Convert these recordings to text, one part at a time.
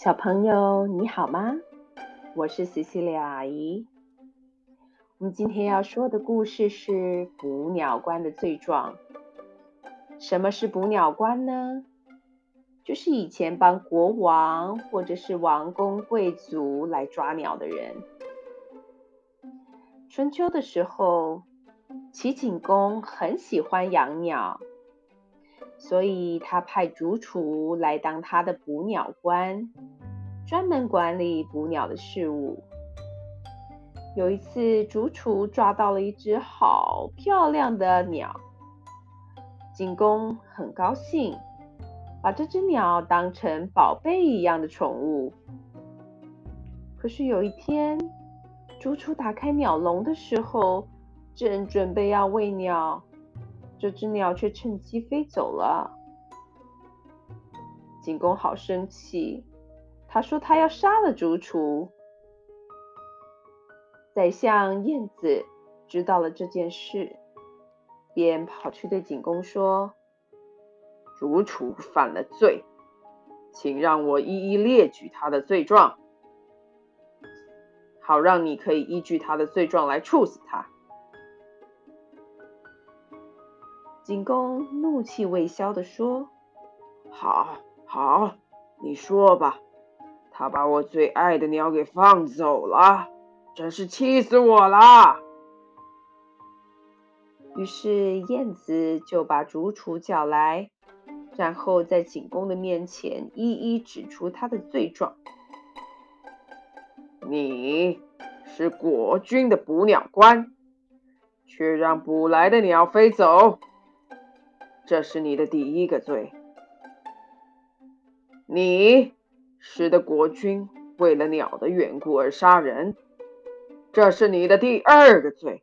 小朋友，你好吗？我是西西里阿姨。我们今天要说的故事是捕鸟官的罪状。什么是捕鸟官呢？就是以前帮国王或者是王公贵族来抓鸟的人。春秋的时候，齐景公很喜欢养鸟。所以他派主厨来当他的捕鸟官，专门管理捕鸟的事务。有一次，主厨抓到了一只好漂亮的鸟，景公很高兴，把这只鸟当成宝贝一样的宠物。可是有一天，主厨打开鸟笼的时候，正准备要喂鸟。这只鸟却趁机飞走了。景公好生气，他说他要杀了竹厨。宰相晏子知道了这件事，便跑去对景公说：“竹厨犯了罪，请让我一一列举他的罪状，好让你可以依据他的罪状来处死他。”景公怒气未消地说：“好，好，你说吧。他把我最爱的鸟给放走了，真是气死我了。”于是燕子就把主厨叫来，然后在景公的面前一一指出他的罪状：“你是国君的捕鸟官，却让捕来的鸟飞走。”这是你的第一个罪，你使得国君为了鸟的缘故而杀人，这是你的第二个罪，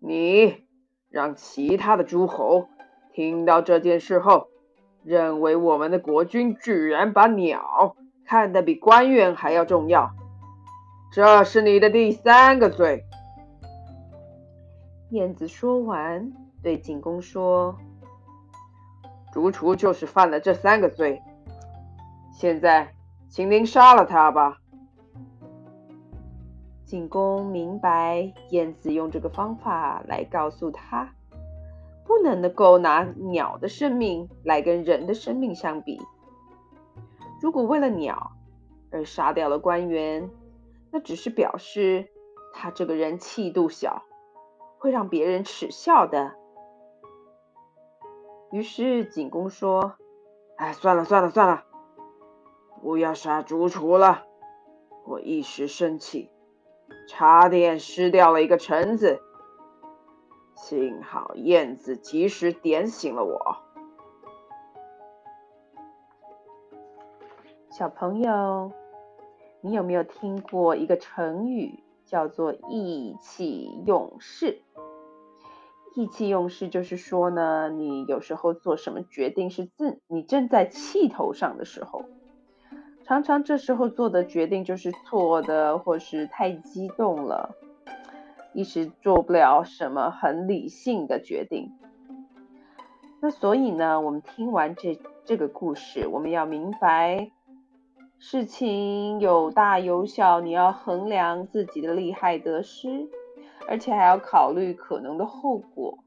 你让其他的诸侯听到这件事后，认为我们的国君居然把鸟看得比官员还要重要，这是你的第三个罪。燕子说完，对景公说。主厨就是犯了这三个罪，现在请您杀了他吧。景公明白晏子用这个方法来告诉他，不能够拿鸟的生命来跟人的生命相比。如果为了鸟而杀掉了官员，那只是表示他这个人气度小，会让别人耻笑的。于是景公说：“哎，算了算了算了，不要杀主厨了。我一时生气，差点失掉了一个臣子。幸好燕子及时点醒了我。”小朋友，你有没有听过一个成语，叫做“意气用事”？意气用事就是说呢，你有时候做什么决定是自你正在气头上的时候，常常这时候做的决定就是错的，或是太激动了，一时做不了什么很理性的决定。那所以呢，我们听完这这个故事，我们要明白，事情有大有小，你要衡量自己的利害得失。而且还要考虑可能的后果。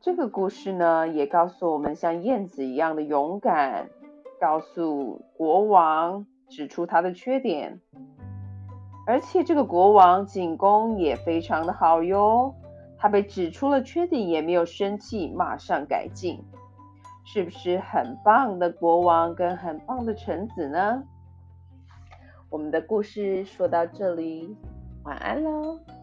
这个故事呢，也告诉我们像燕子一样的勇敢，告诉国王指出他的缺点。而且这个国王景公也非常的好哟，他被指出了缺点也没有生气，马上改进，是不是很棒的国王跟很棒的臣子呢？我们的故事说到这里。晚安喽。